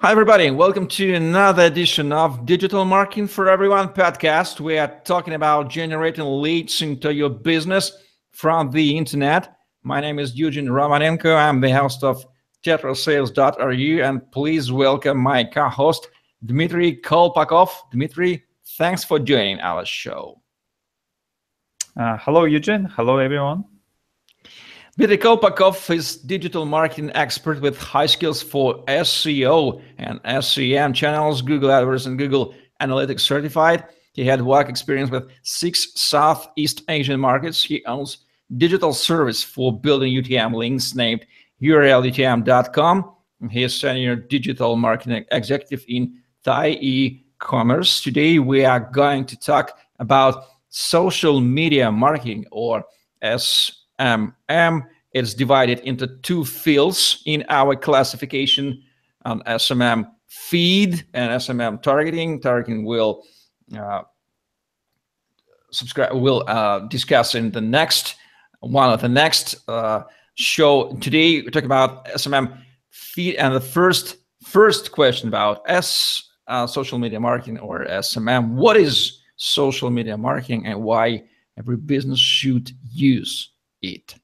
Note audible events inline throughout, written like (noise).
Hi, everybody, and welcome to another edition of Digital Marketing for Everyone podcast. We are talking about generating leads into your business from the internet. My name is Eugene Romanenko. I'm the host of tetrasales.ru, and please welcome my co host, Dmitry Kolpakov. Dmitry, thanks for joining our show. Uh, hello, Eugene. Hello, everyone. Dmitry Kolpakov is digital marketing expert with high skills for SEO and SEM channels, Google AdWords and Google Analytics certified. He had work experience with six Southeast Asian markets. He owns digital service for building UTM links named urlutm.com. He is senior digital marketing executive in Thai e-commerce. Today we are going to talk about social media marketing or SMM. It's divided into two fields in our classification on SMM feed and SMM targeting. Targeting will uh, subscribe. We'll uh, discuss in the next one of the next uh, show. Today we talk about SMM feed and the first first question about S uh, social media marketing or SMM. What is social media marketing and why every business should use it?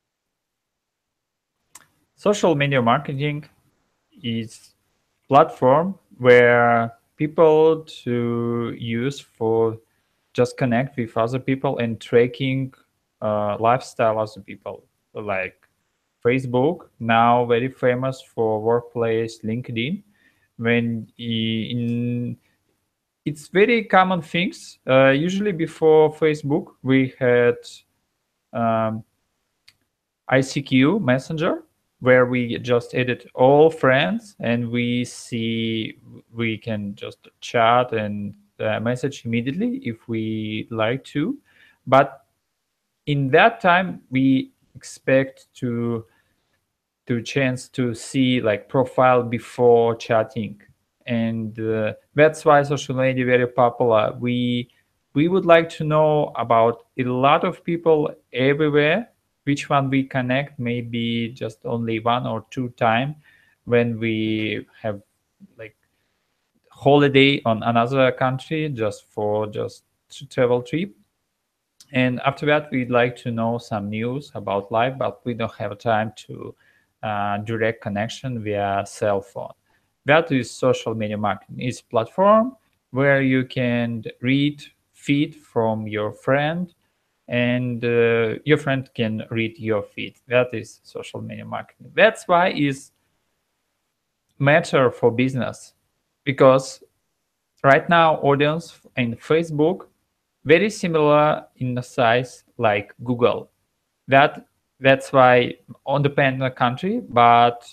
Social media marketing is platform where people to use for just connect with other people and tracking uh, lifestyle other people. Like facebook now very famous for workplace linkedin. When in it's very common things. Uh, usually before Facebook, we had um, ICQ Messenger, where we just edit all friends and we see we can just chat and uh, message immediately if we like to. But in that time, we expect to to chance to see like profile before chatting. And uh, that's why social media very popular. We we would like to know about a lot of people everywhere which one we connect maybe just only one or two time when we have like holiday on another country just for just travel trip and after that we'd like to know some news about life but we don't have time to uh, direct connection via cell phone. That is social media marketing. It's platform where you can read feed from your friend and uh, your friend can read your feed. That is social media marketing. That's why is matter for business because right now audience in Facebook very similar in the size like Google. That that's why on dependent country but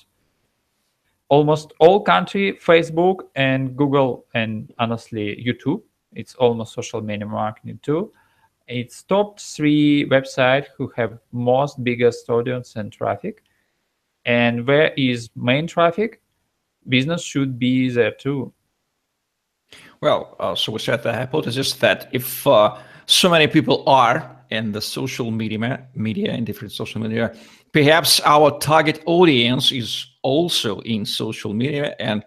almost all country facebook and google and honestly youtube it's almost social media marketing too it's top three website who have most biggest audience and traffic. And where is main traffic? Business should be there too. Well uh, so we set the hypothesis that if uh, so many people are in the social media media in different social media perhaps our target audience is also in social media. And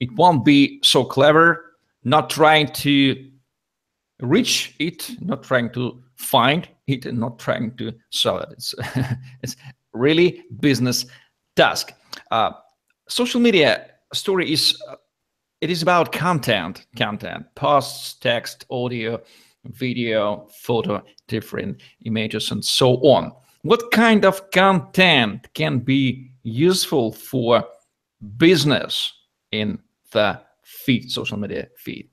it won't be so clever not trying to reach it not trying to find it and not trying to sell it it's (laughs) it's really business task uh, social media story is uh, it is about content content posts text audio video, photo, different images, and so on. What kind of content can be useful for business in the feed, social media feed?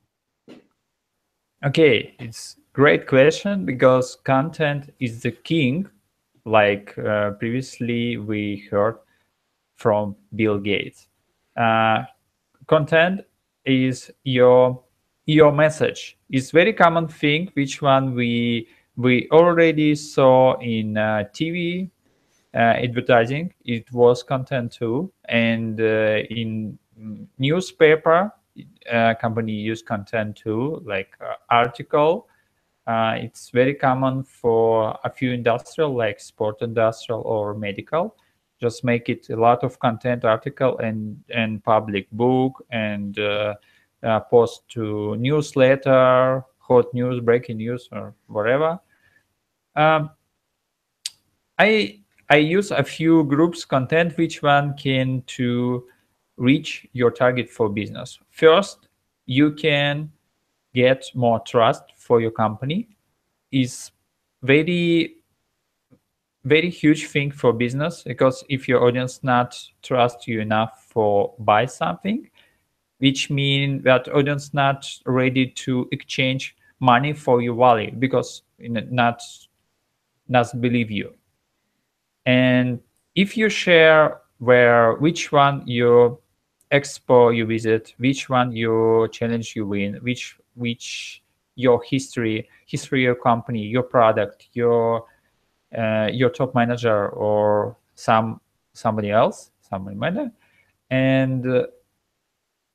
Okay, it's great question because content is the king. Like uh, previously we heard from Bill Gates. Uh, content is your your message It's very common thing which one we we already saw in uh, tv uh, advertising it was content too and uh, in newspaper uh, company use content too like uh, article. Uh, it's very common for a few industrial like sport industrial or medical. Just make it a lot of content article and and public book and uh, uh, post to newsletter hot news breaking news or whatever. Um, i i use a few groups content. Which one can to reach your target for business. First you can get more trust for your company is very very huge thing for business because if your audience not trust you enough for buy something which mean that audience not ready to exchange money for your value because not not believe you. And if you share where which one you expo you visit which one you challenge you win which which your history history of your company your product your uh, your top manager or some somebody else, somebody manager, and uh,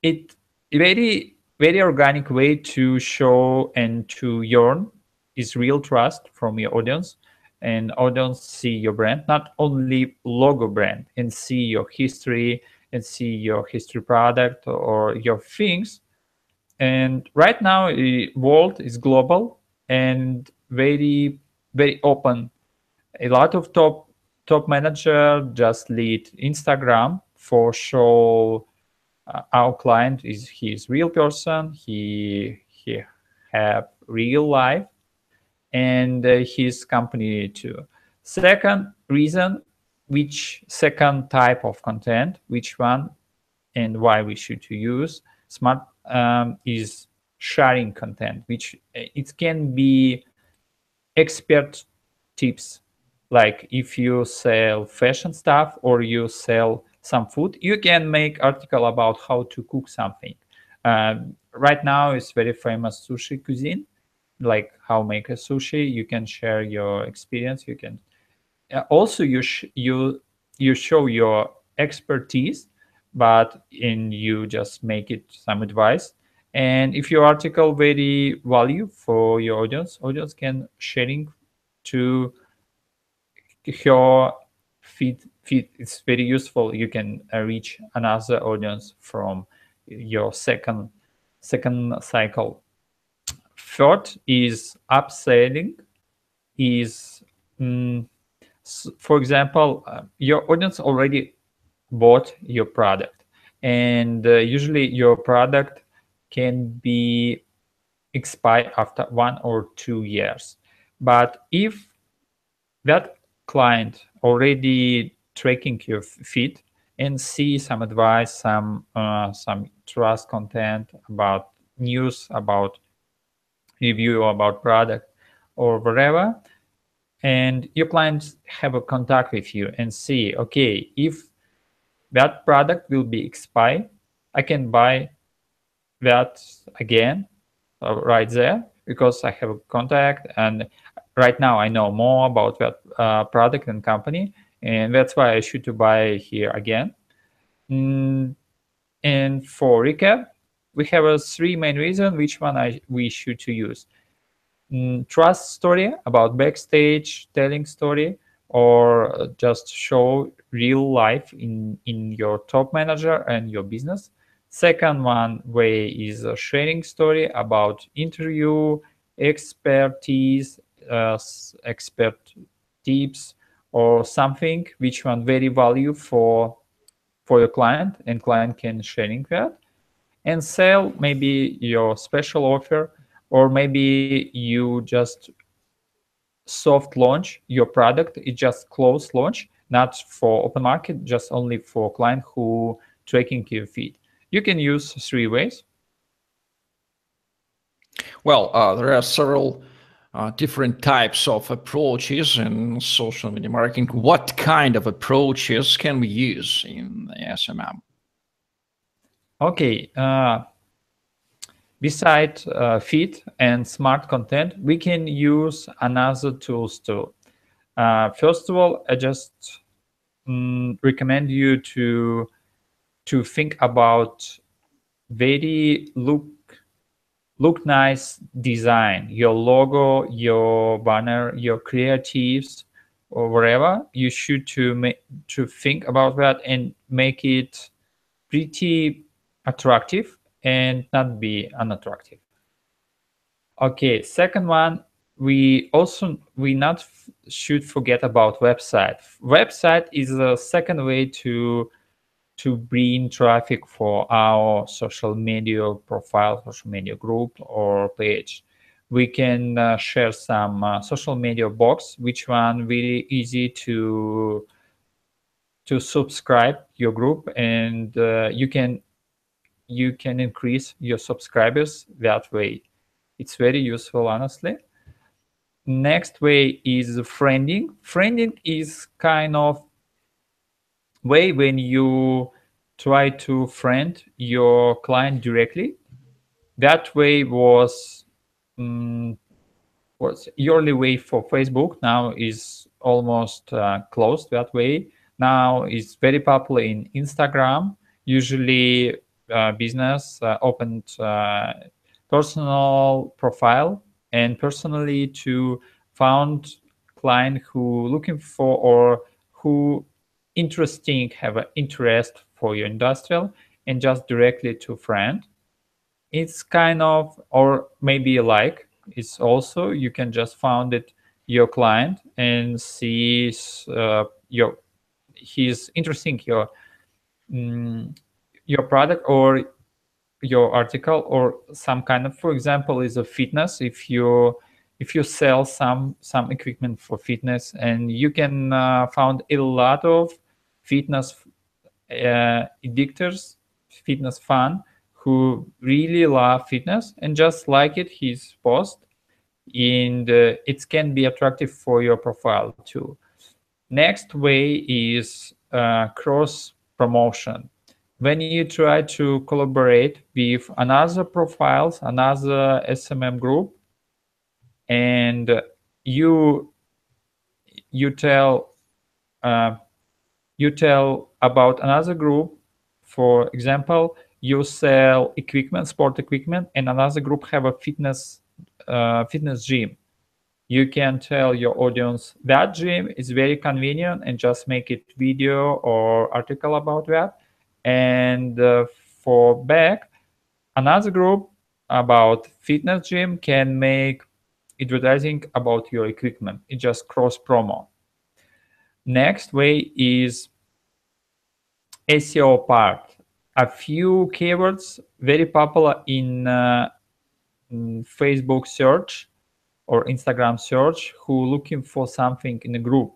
it very very organic way to show and to yearn is real trust from your audience. And audience see your brand not only logo brand and see your history and see your history product or your things. And right now the world is global and very very open. A lot of top top manager just lead Instagram for show uh, our client is he's real person. He he have real life and uh, his company too. Second reason which second type of content which one and why we should use. Smart um, is sharing content which uh, it can be expert tips like if you sell fashion stuff or you sell some food you can make article about how to cook something. Um, right now it's very famous sushi cuisine like how make a sushi. You can share your experience you can uh, also you you you show your expertise but in you just make it some advice. And if your article very value for your audience audience can sharing to your feed feed is very useful. You can uh, reach another audience from your second second cycle. Third is upselling is um, for example uh, your audience already bought your product. And uh, usually your product can be expire after one or two years. But if that client already tracking your feed and see some advice, some uh, some trust content about news, about review about product or whatever, and your clients have a contact with you and see, okay, if that product will be expired, I can buy that again uh, right there because I have a contact and right now I know more about that uh, product and company, and that's why I should to buy here again. Mm, and for recap, we have a three main reason which one I we should to use. Mm, trust story about backstage telling story or just show real life in in your top manager and your business. Second one way is sharing story about interview expertise uh, expert tips or something which one very value for for your client and client can sharing that. And sell maybe your special offer or maybe you just soft launch your product it just close launch not for open market just only for client who tracking your feed you can use three ways well uh, there are several uh, different types of approaches in social media marketing. What kind of approaches can we use in the SMM? Okay. Uh, beside uh, feed and smart content, we can use another tools too. Uh, first of all, I just um, recommend you to to think about very look look nice design, your logo, your banner, your creatives or whatever. you should to make to think about that and make it pretty attractive and not be unattractive. Okay, second one, we also we not should forget about website. Website is a second way to to bring traffic for our social media profile, social media group or page. We can uh, share some uh, social media box, which one really easy to to subscribe your group, and uh, you can you can increase your subscribers that way. It's very useful, honestly. Next way is friending. Friending is kind of way when you try to friend your client directly. That way was um, was early way for Facebook. Now is almost uh, closed that way. Now is very popular in Instagram. Usually, business uh, opened uh, personal profile and personally to found client who looking for or who interesting have an interest for your industrial and just directly to friend. It's kind of or maybe like it's also you can just found it your client and see uh, your he's interesting your um, your product or your article or some kind of for example is a fitness. If you if you sell some some equipment for fitness and you can uh, found a lot of fitness uh, addictors fitness fan who really love fitness and just like it his post and uh, it can be attractive for your profile too. Next way is uh, cross promotion when you try to collaborate with another profiles, another SMM group, and you you tell uh, you tell about another group. For example, you sell equipment, sport equipment, and another group have a fitness uh, fitness gym. You can tell your audience that gym is very convenient and just make it video or article about that and uh, for back, another group about fitness gym can make advertising about your equipment. It's just cross promo. Next way is SEO part. A few keywords very popular in, uh, Facebook search or Instagram search who looking for something in a group.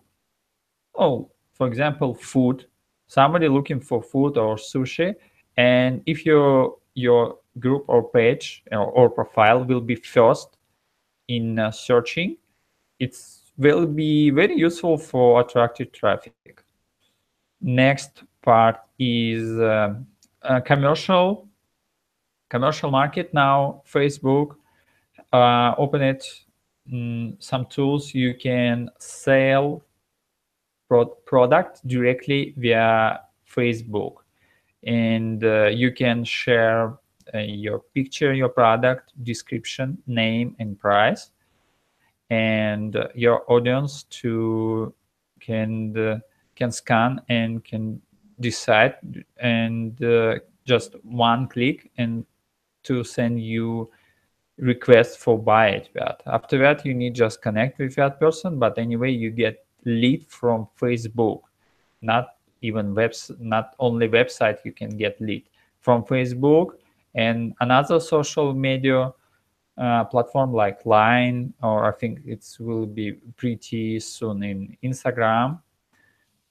Oh, for example, food somebody looking for food or sushi and if your your group or page or, or profile will be first in uh, searching it will be very useful for attractive traffic. Next part is uh, commercial commercial market now facebook uh, open it mm, some tools you can sell pro product directly via Facebook. And uh, you can share uh, your picture, your product, description, name, and price. And uh, your audience to can uh, can scan and can decide and uh, just one click and to send you request for buy it that after that you need just connect with that person but anyway you get lead from Facebook, not even webs, not only website you can get lead from Facebook and another social media uh, platform like Line, or I think it will be pretty soon in Instagram,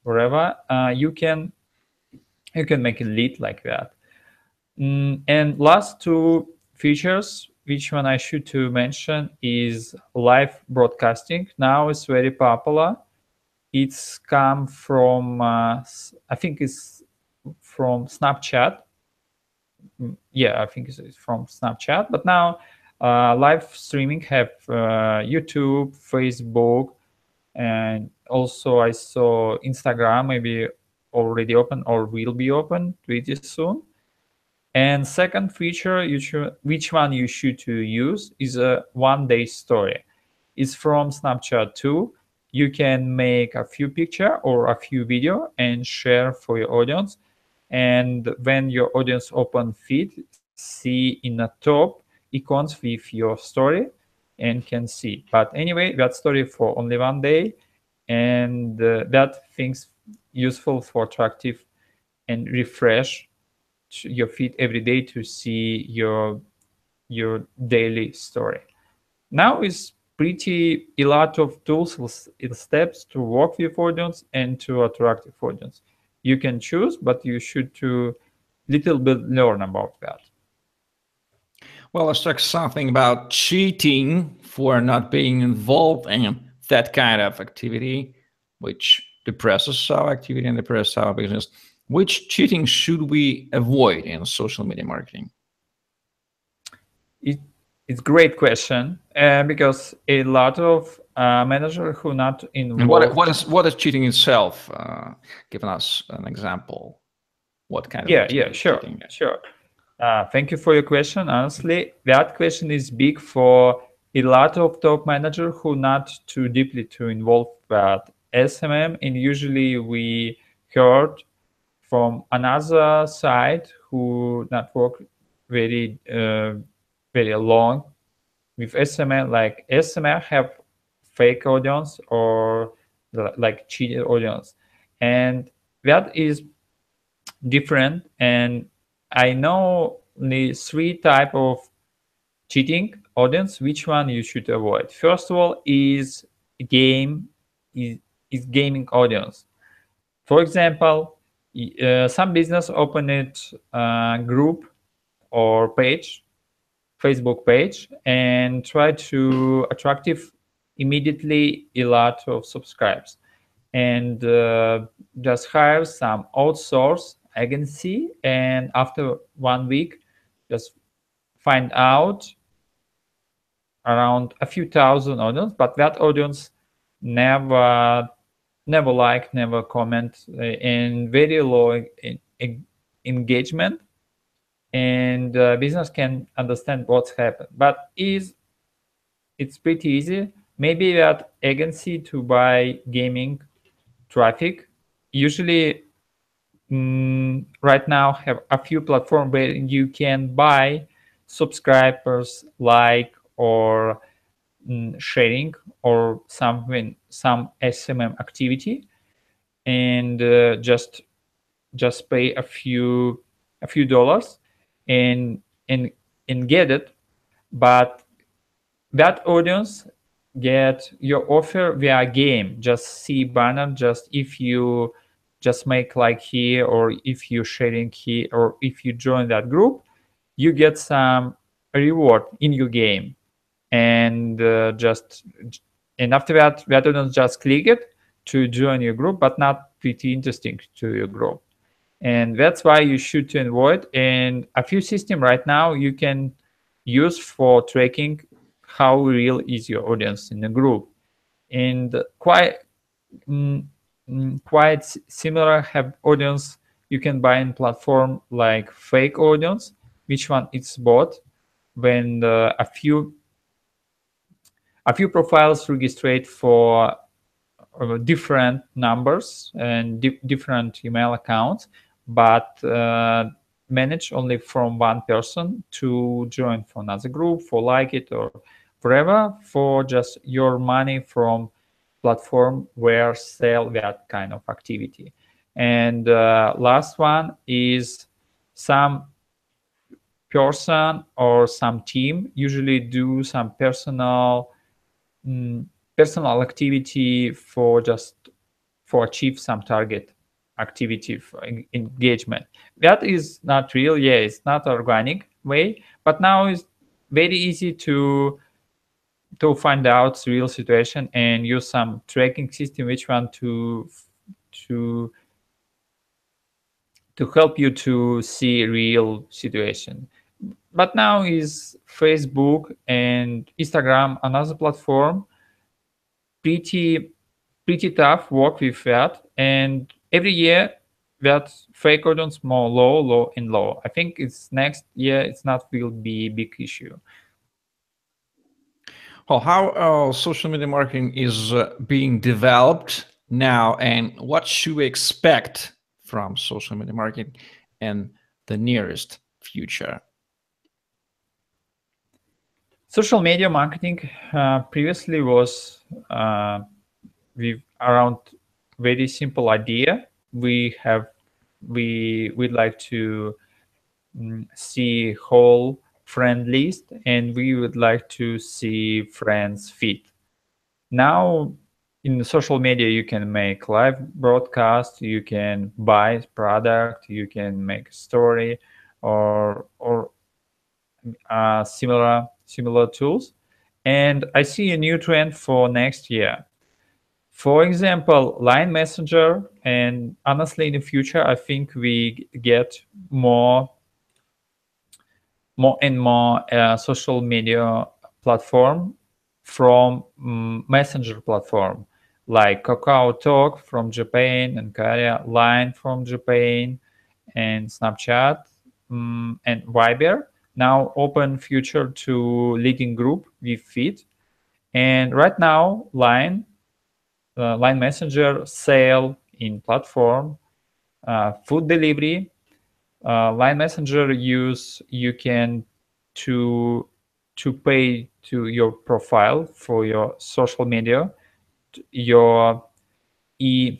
wherever uh, you can you can make a lead like that. Mm, and last two features, which one I should to mention is live broadcasting. Now it's very popular it's come from uh, I think it's from Snapchat. Mm, yeah, I think it's from Snapchat. But now uh, live streaming have uh, YouTube, Facebook, and also I saw Instagram maybe already open or will be open pretty soon. And second feature, you should, which one you should to use is a one day story. It's from Snapchat too you can make a few picture or a few video and share for your audience. And when your audience open feed see in the top icons with your story and can see. But anyway that story for only one day. And uh, that things useful for attractive and refresh your feed every day to see your your daily story. Now is pretty a lot of tools and steps to work with audience and to attract audience. You can choose but you should to little bit learn about that. Well let's talk something about cheating for not being involved in that kind of activity which depresses our activity and depresses our business. Which cheating should we avoid in social media marketing? It, it's great question uh, because a lot of uh, managers who not involved. What, what is what is cheating itself? Uh, giving us an example. What kind of yeah yeah sure cheating? sure. Uh, thank you for your question. Honestly, that question is big for a lot of top managers who not too deeply to involve that SMM. And usually we heard from another side who not work very uh, very long with SMM. Like SMM have fake audience or like cheated audience, and that is different. And I know the three type of cheating audience. Which one you should avoid? First of all, is game is is gaming audience. For example, uh, some business open it uh, group or page, Facebook page, and try to attractive immediately a lot of subscribes, and uh, just hire some outsource agency, and after one week, just find out around a few thousand audience, but that audience never never like, never comment, uh, and very low in, in engagement. And uh, business can understand what's happened, but is it's pretty easy. Maybe that agency to buy gaming traffic. Usually, mm, right now have a few platforms where you can buy subscribers, like or mm, sharing or something some SMM activity and uh, just just pay a few a few dollars and and and get it but that audience get your offer via game. Just see banner just if you just make like here or if you sharing here or if you join that group you get some reward in your game. And uh, just and after that we don't just click it to join your group but not pretty interesting to your group and that's why you should avoid. And a few system right now you can use for tracking how real is your audience in the group. And quite mm, mm quite similar have audience you can buy in platform like fake audience which one it's bought when the, a few a few profiles registered for uh, different numbers and di different email accounts, but uh, manage only from one person to join for another group, for like it or forever, for just your money from platform where sell that kind of activity. And uh, last one is some person or some team usually do some personal mm, personal activity for just for achieve some target activity engagement. That is not real. Yeah it's not organic way but now it's very easy to to find out real situation and use some tracking system which one to to to help you to see real situation. But now is Facebook and Instagram, another platform, pretty pretty tough work with that. And every year that fake audience more low, low, and low. I think it's next year it's not will be big issue. Well, how uh, social media marketing is uh, being developed now, and what should we expect from social media marketing in the nearest future? Social media marketing uh, previously was uh, with around very simple idea. We have we we'd like to um, see whole friend list and we would like to see friends feed. Now in social media you can make live broadcast, you can buy product, you can make story or or uh, similar similar tools. And I see a new trend for next year. For example, Line Messenger, and honestly, in the future, I think we get more, more and more uh, social media platform from um, Messenger platform, like Kakao Talk from Japan and Korea, Line from Japan, and Snapchat um, and Viber. Now open future to leading group with feed. And right now line uh, line messenger sale in platform uh, food delivery. Uh, line messenger use you can to to pay to your profile for your social media your e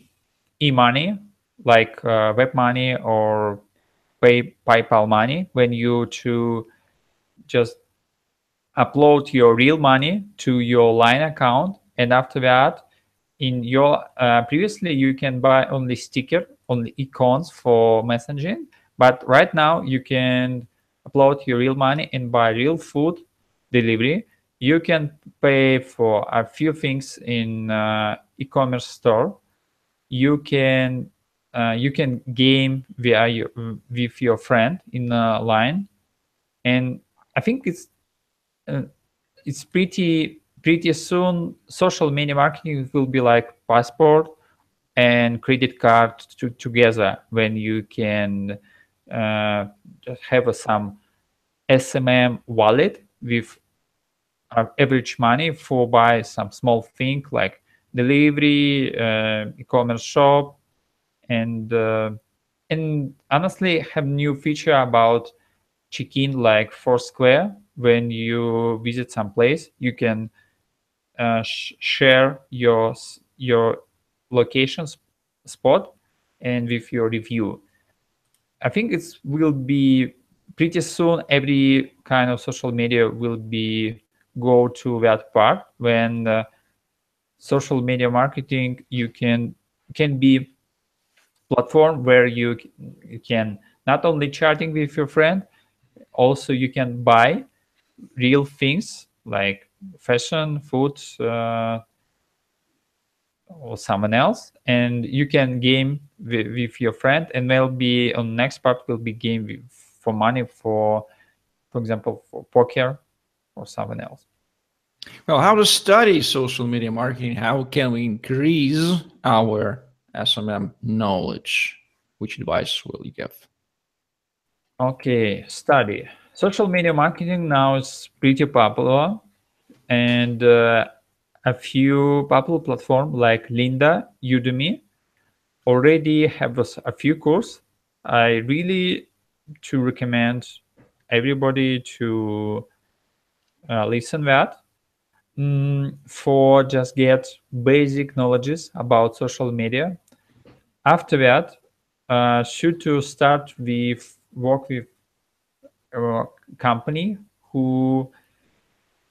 e money like uh, web money or pay PayPal money. When you to just upload your real money to your line account and after that in your uh, previously you can buy only sticker only icons for messaging but right now you can upload your real money and buy real food delivery. You can pay for a few things in uh, e-commerce store. You can uh, you can game via your, with your friend in a line. And i think it's uh, it's pretty pretty soon social media marketing will be like passport and credit card to, together when you can uh, have some smm wallet with uh, average money for buy some small thing like delivery uh, e-commerce shop and uh, and honestly have new feature about check-in like Foursquare. When you visit some place, you can uh, sh share your your location spot and with your review. I think it will be pretty soon. Every kind of social media will be go to that part when uh, social media marketing you can can be platform where you, you can not only chatting with your friend, also you can buy real things like fashion, food, uh, or someone else, and you can game with, with your friend. And maybe on next part will be game with, for money for, for example, for poker or someone else. Well, how to study social media marketing? How can we increase our SMM knowledge, which advice will you give? Okay, study. Social media marketing now is pretty popular, and uh, a few popular platforms like Lynda, Udemy already have a, few courses. I really to recommend everybody to uh, listen that mm, for just get basic knowledges about social media after that, uh, should to start with work with a company who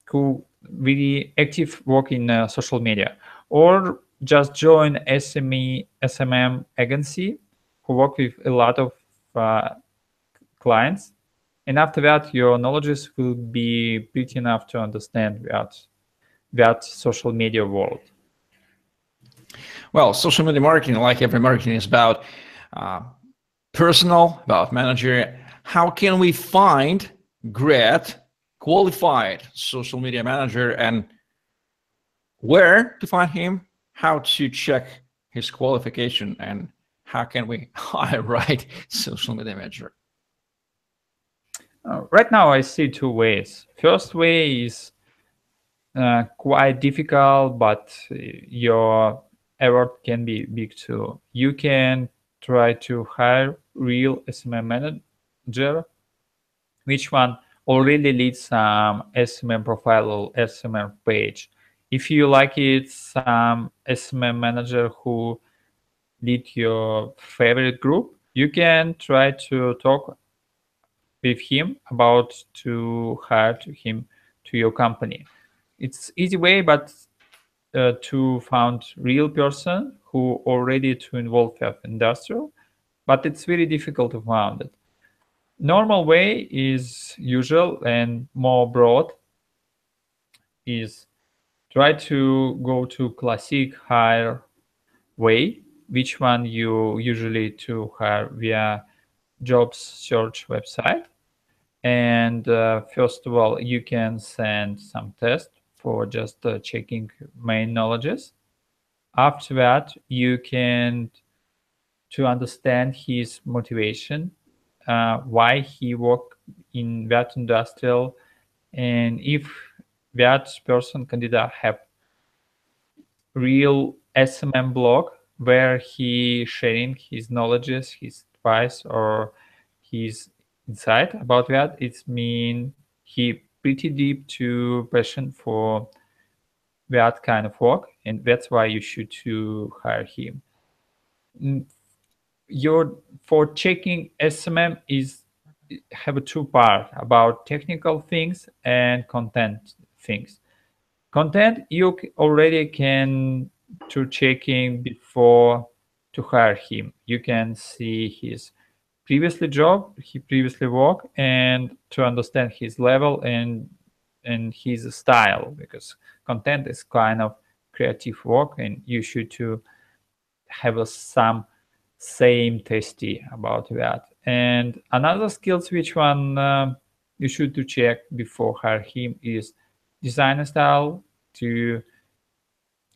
who really active work in uh, social media, or just join SME SMM agency who work with a lot of uh, clients, and after that, your knowledge will be pretty enough to understand that that social media world. Well, social media marketing, like every marketing, is about uh, personal, about manager. How can we find great, qualified social media manager and where to find him, how to check his qualification, and how can we (laughs) hire right social media manager? Uh, right now, I see two ways. First way is uh, quite difficult, but your effort can be big too. You can try to hire real SMM manager, which one already leads some SMM profile or SMM page. If you like it, some SMM manager who lead your favorite group, you can try to talk with him about to hire him to your company. It's easy way, but uh, to found real person who already to involve with industrial, but it's very difficult to find it. Normal way is usual and more broad is try to go to classic hire way, which one you usually to hire via jobs search website. And uh, first of all, you can send some test for just uh, checking main knowledges. After that, you can to understand his motivation, uh, why he worked in that industrial, and if that person candidate have real SMM blog where he sharing his knowledges, his advice, or his insight about that. It's mean he pretty deep to passion for that kind of work, and that's why you should to hire him. Your for checking SMM is have a two part about technical things and content things. Content you already can to checking before to hire him. You can see his previously job he previously worked and to understand his level and and his style because content is kind of creative work and you should to have a, some same tasty about that and another skills which one uh, you should to check before hire him is design style to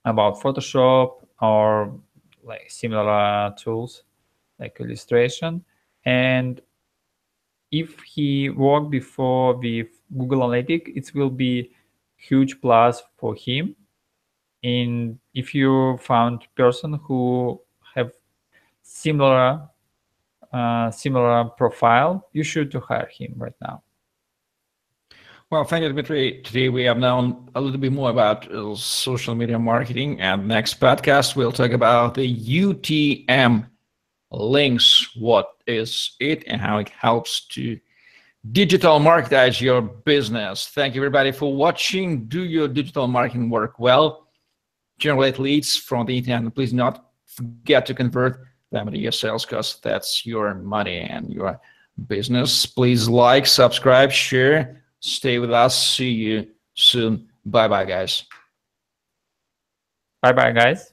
about photoshop or like similar tools like illustration and if he worked before with Google Analytics, it will be huge plus for him. And if you found person who similar uh, similar profile, you should to hire him right now. Well, thank you, Dmitry. Today we have known a little bit more about uh, social media marketing, and next podcast we'll talk about the UTM links what is it and how it helps to digital marketize your business thank you everybody for watching do your digital marketing work well generate leads from the internet please not forget to convert them into your sales because that's your money and your business. Please like subscribe share. Stay with us. See you soon. Bye bye guys. Bye bye guys